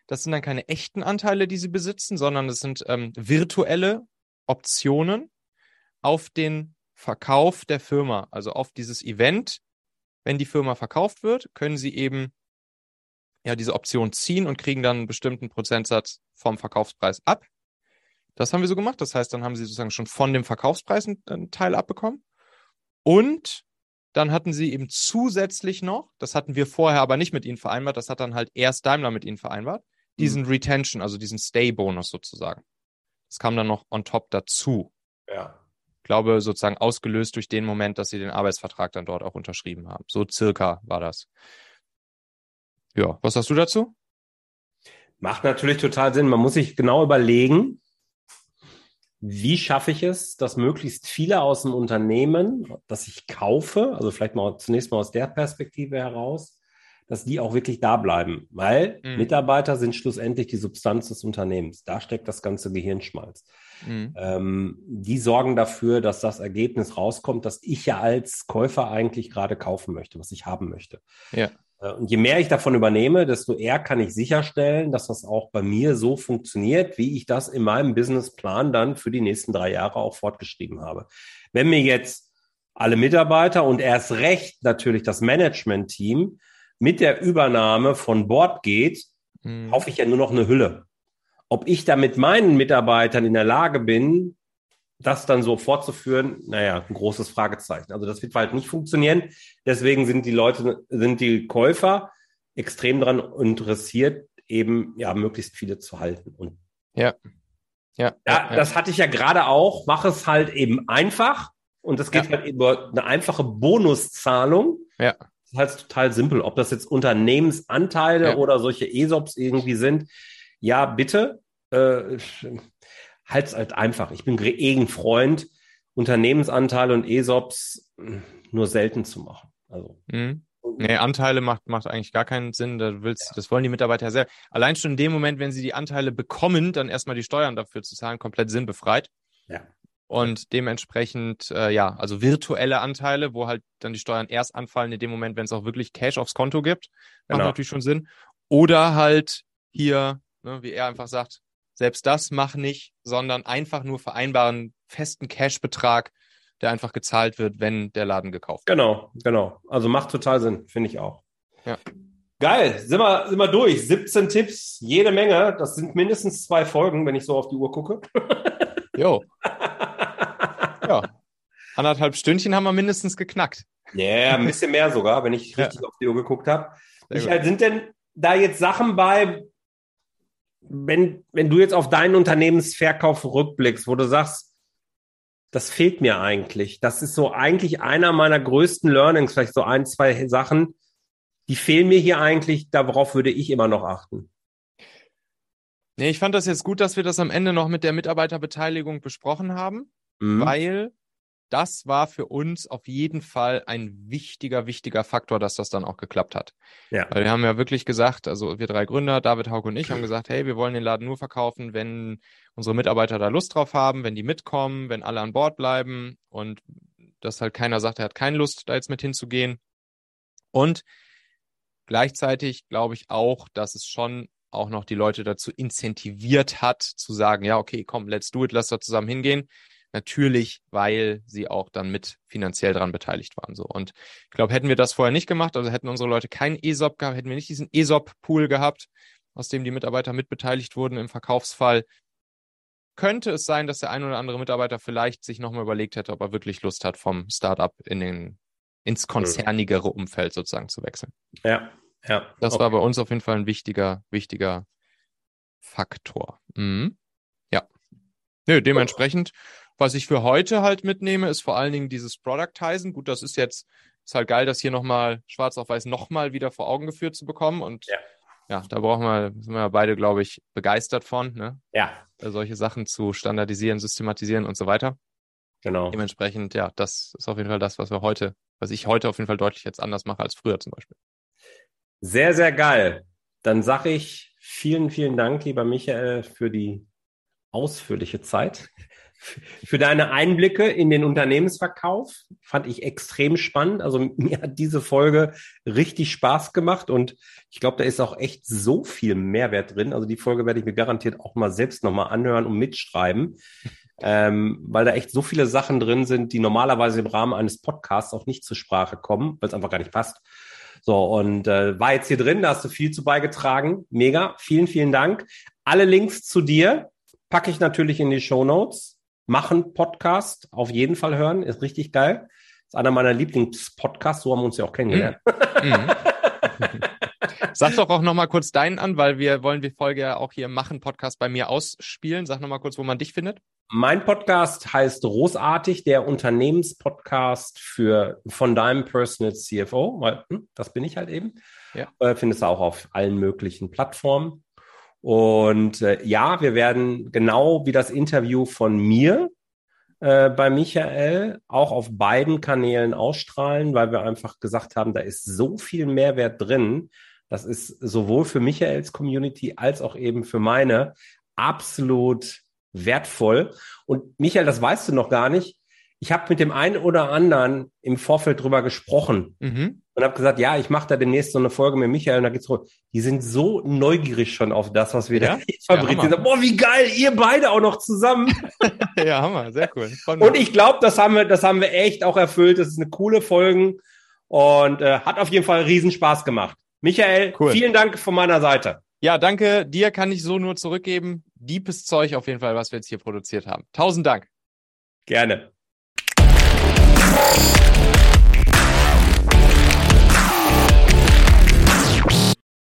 Das sind dann keine echten Anteile, die sie besitzen, sondern es sind ähm, virtuelle Optionen auf den Verkauf der Firma, also auf dieses Event. Wenn die Firma verkauft wird, können sie eben ja diese Option ziehen und kriegen dann einen bestimmten Prozentsatz vom Verkaufspreis ab. Das haben wir so gemacht. Das heißt, dann haben sie sozusagen schon von dem Verkaufspreis einen, Teil abbekommen. Und dann hatten sie eben zusätzlich noch, das hatten wir vorher aber nicht mit ihnen vereinbart, das hat dann halt erst Daimler mit ihnen vereinbart, diesen Retention, also diesen Stay-Bonus sozusagen. Das kam dann noch on top dazu. Ja. Ich glaube, sozusagen ausgelöst durch den Moment, dass sie den Arbeitsvertrag dann dort auch unterschrieben haben. So circa war das. Ja, was sagst du dazu? Macht natürlich total Sinn. Man muss sich genau überlegen, wie schaffe ich es, dass möglichst viele aus dem Unternehmen, das ich kaufe, also vielleicht mal zunächst mal aus der Perspektive heraus, dass die auch wirklich da bleiben. Weil Mhm. Mitarbeiter sind schlussendlich die Substanz des Unternehmens. Da steckt das ganze Gehirnschmalz. Mhm. Ähm, die sorgen dafür, dass das Ergebnis rauskommt, das ich ja als Käufer eigentlich gerade kaufen möchte, was ich haben möchte. Ja. Äh, Und je mehr ich davon übernehme, desto eher kann ich sicherstellen, dass das auch bei mir so funktioniert, wie ich das in meinem Businessplan dann für die nächsten drei Jahre auch fortgeschrieben habe. Wenn mir jetzt alle Mitarbeiter und erst recht natürlich das Management-Team mit der Übernahme von Bord geht, Mhm. kaufe ich ja nur noch eine Hülle. Ob ich da mit meinen Mitarbeitern in der Lage bin, das dann so fortzuführen, naja, ein großes Fragezeichen. Also das wird halt nicht funktionieren. Deswegen sind die Leute, sind die Käufer extrem daran interessiert, eben ja möglichst viele zu halten. Und Ja. Ja, ja, das hatte ich ja gerade auch. Mach es halt eben einfach. Und das geht Ja. halt über eine einfache Bonuszahlung. Ja. Das ist halt total simpel. Ob das jetzt Unternehmensanteile Ja. oder solche ESOPs irgendwie sind. Ja, bitte. Äh, halt's halt einfach. Ich bin ein Freund, Unternehmensanteile und ESOPs nur selten zu machen. Also. Mhm. Nee, Anteile macht, macht eigentlich gar keinen Sinn. Da willst, Das wollen die Mitarbeiter ja selber. Allein schon in dem Moment, wenn sie die Anteile bekommen, dann erstmal die Steuern dafür zu zahlen, komplett sinnbefreit. Ja. Und dementsprechend, äh, ja, also virtuelle Anteile, wo halt dann die Steuern erst anfallen in dem Moment, wenn es auch wirklich Cash aufs Konto gibt. Macht Genau. natürlich schon Sinn. Oder halt hier, ne, wie er einfach sagt, selbst das mach nicht, sondern einfach nur vereinbaren festen Cash-Betrag, der einfach gezahlt wird, wenn der Laden gekauft wird. Genau, genau. Also macht total Sinn, finde ich auch. Ja. Geil, sind wir, sind wir durch. 17 Tipps, jede Menge. Das sind mindestens zwei Folgen, wenn ich so auf die Uhr gucke. Jo. Ja. Anderthalb Stündchen haben wir mindestens geknackt. Ja, yeah, ein bisschen mehr sogar, wenn ich Ja. richtig auf die Uhr geguckt habe. Sind denn da jetzt Sachen bei, wenn, wenn du jetzt auf deinen Unternehmensverkauf rückblickst, wo du sagst, das fehlt mir eigentlich. Das ist so eigentlich einer meiner größten Learnings, vielleicht so ein, zwei Sachen, die fehlen mir hier eigentlich, darauf würde ich immer noch achten. Nee, ich fand das jetzt gut, dass wir das am Ende noch mit der Mitarbeiterbeteiligung besprochen haben, Mhm. weil das war für uns auf jeden Fall ein wichtiger, wichtiger Faktor, dass das dann auch geklappt hat. Ja. Weil wir haben ja wirklich gesagt, also wir drei Gründer, David, Haug und ich, haben gesagt, hey, wir wollen den Laden nur verkaufen, wenn unsere Mitarbeiter da Lust drauf haben, wenn die mitkommen, wenn alle an Bord bleiben und dass halt keiner sagt, er hat keine Lust, da jetzt mit hinzugehen. Und gleichzeitig glaube ich auch, dass es schon auch noch die Leute dazu incentiviert hat, zu sagen, ja, okay, komm, let's do it, lass da zusammen hingehen. Natürlich, weil sie auch dann mit finanziell dran beteiligt waren. So. Und ich glaube, hätten wir das vorher nicht gemacht, also hätten unsere Leute keinen ESOP gehabt, hätten wir nicht diesen ESOP-Pool gehabt, aus dem die Mitarbeiter mitbeteiligt wurden im Verkaufsfall, könnte es sein, dass der ein oder andere Mitarbeiter vielleicht sich nochmal überlegt hätte, ob er wirklich Lust hat, vom Startup in den, ins konzernigere Umfeld sozusagen zu wechseln. Ja, ja. Das Okay. war bei uns auf jeden Fall ein wichtiger, wichtiger Faktor. Mhm. Ja. Nö, dementsprechend, was ich für heute halt mitnehme, ist vor allen Dingen dieses Productizen. Gut, das ist jetzt, ist halt geil, das hier nochmal schwarz auf weiß nochmal wieder vor Augen geführt zu bekommen. Und Ja. ja, da brauchen wir, sind wir beide, glaube ich, begeistert von, ne? Ja, Äh, solche Sachen zu standardisieren, systematisieren und so weiter. genau. Dementsprechend, ja, das ist auf jeden Fall das, was wir heute, was ich heute auf jeden Fall deutlich jetzt anders mache als früher zum Beispiel. Sehr, sehr geil. Dann sage ich vielen, vielen Dank, lieber Michael, für die ausführliche Zeit für deine Einblicke in den Unternehmensverkauf. Fand ich extrem spannend. Also mir hat diese Folge richtig Spaß gemacht und ich glaube, da ist auch echt so viel Mehrwert drin. Also die Folge werde ich mir garantiert auch mal selbst nochmal anhören und mitschreiben, ähm, weil da echt so viele Sachen drin sind, die normalerweise im Rahmen eines Podcasts auch nicht zur Sprache kommen, weil es einfach gar nicht passt. So, und äh, war jetzt hier drin, da hast du viel zu beigetragen. Mega, vielen, vielen Dank. Alle Links zu dir packe ich natürlich in die Show Notes machen Podcast, auf jeden Fall hören, ist richtig geil. Ist einer meiner Lieblingspodcasts, so haben wir uns ja auch kennengelernt. Mhm. Sag doch auch nochmal kurz deinen an, weil wir wollen die Folge ja auch hier machen, Podcast bei mir ausspielen. Sag nochmal kurz, wo man dich findet. Mein Podcast heißt Großartig, der Unternehmenspodcast für von deinem Personal CFO, weil hm, das bin ich halt eben. Ja. Äh, findest du auch auf allen möglichen Plattformen. Und äh, ja, wir werden genau wie das Interview von mir äh, bei Michael auch auf beiden Kanälen ausstrahlen, weil wir einfach gesagt haben, da ist so viel Mehrwert drin. Das ist sowohl für Michaels Community als auch eben für meine absolut wertvoll. Und Michael, das weißt du noch gar nicht. Ich habe mit dem einen oder anderen im Vorfeld drüber gesprochen. Mhm und habe gesagt, ja, ich mache da demnächst so eine Folge mit Michael und da geht's rund. Die sind so neugierig schon auf das, was wir ja? da fabrizieren. Ja, Boah, wie geil, ihr beide auch noch zusammen. ja, Hammer, sehr cool. Und ich glaube, das haben wir, das haben wir echt auch erfüllt. Das ist eine coole Folge und äh, hat auf jeden Fall riesen Spaß gemacht. Michael, cool. vielen Dank von meiner Seite. Ja, danke. Dir kann ich so nur zurückgeben. Deepes Zeug auf jeden Fall, was wir jetzt hier produziert haben. Tausend Dank. Gerne.